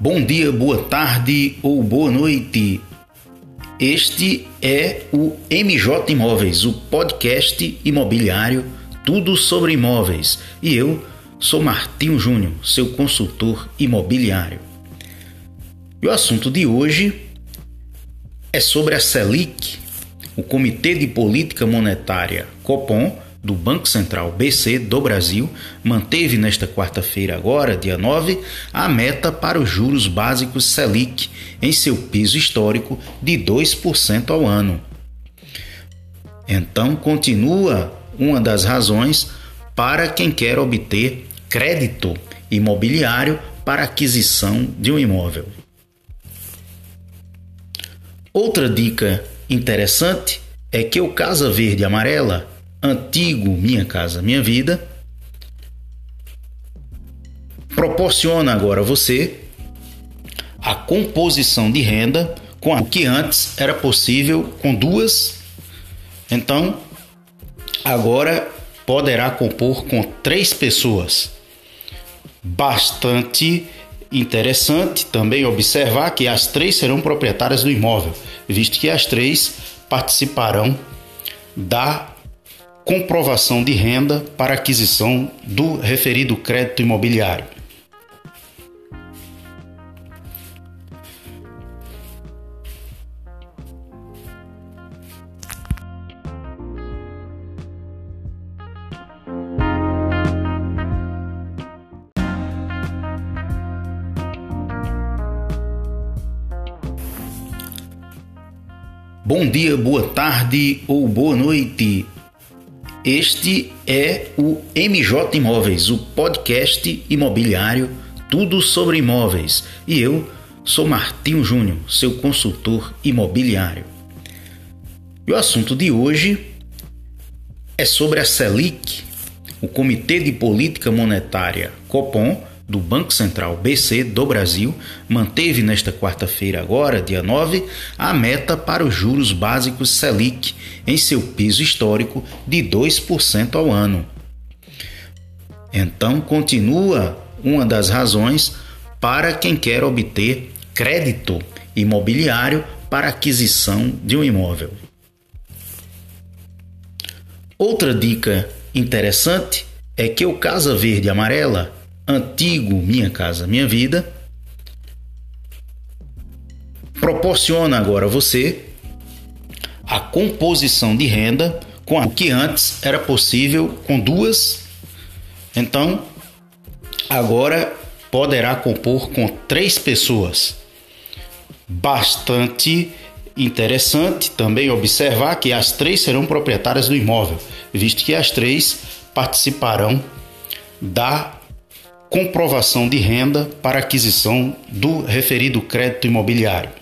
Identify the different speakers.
Speaker 1: Bom dia, boa tarde ou boa noite. Este é o MJ Imóveis, o podcast imobiliário, tudo sobre imóveis. E eu sou Martinho Júnior, seu consultor imobiliário. E o assunto de hoje é sobre a Selic, o Comitê de Política Monetária Copom do Banco Central BC do Brasil manteve nesta quarta-feira, agora, dia 9, a meta para os juros básicos Selic em seu piso histórico de 2% ao ano. Então, continua uma das razões para quem quer obter crédito imobiliário para aquisição de um imóvel. Outra dica interessante é que o Casa Verde Amarela antigo Minha Casa Minha Vida proporciona agora a você a composição de renda com o que antes era possível com duas. Então, agora poderá compor com três pessoas. Bastante interessante também observar que as três serão proprietárias do imóvel, visto que as três participarão da comprovação de renda para aquisição do referido crédito imobiliário. Bom dia, boa tarde ou boa noite. Este é o MJ Imóveis, o podcast imobiliário, tudo sobre imóveis. E eu sou Martinho Júnior, seu consultor imobiliário. E o assunto de hoje é sobre a Selic, o Comitê de Política Monetária Copom do Banco Central BC do Brasil manteve nesta quarta-feira, agora, dia 9, a meta para os juros básicos Selic em seu piso histórico de 2% ao ano. Então, continua uma das razões para quem quer obter crédito imobiliário para aquisição de um imóvel. Outra dica interessante é que o Casa Verde Amarela antigo Minha Casa Minha Vida proporciona agora a você a composição de renda com o que antes era possível com duas. Então, agora poderá compor com três pessoas. Bastante interessante também observar que as três serão proprietárias do imóvel, visto que as três participarão da comprovação de renda para aquisição do referido crédito imobiliário.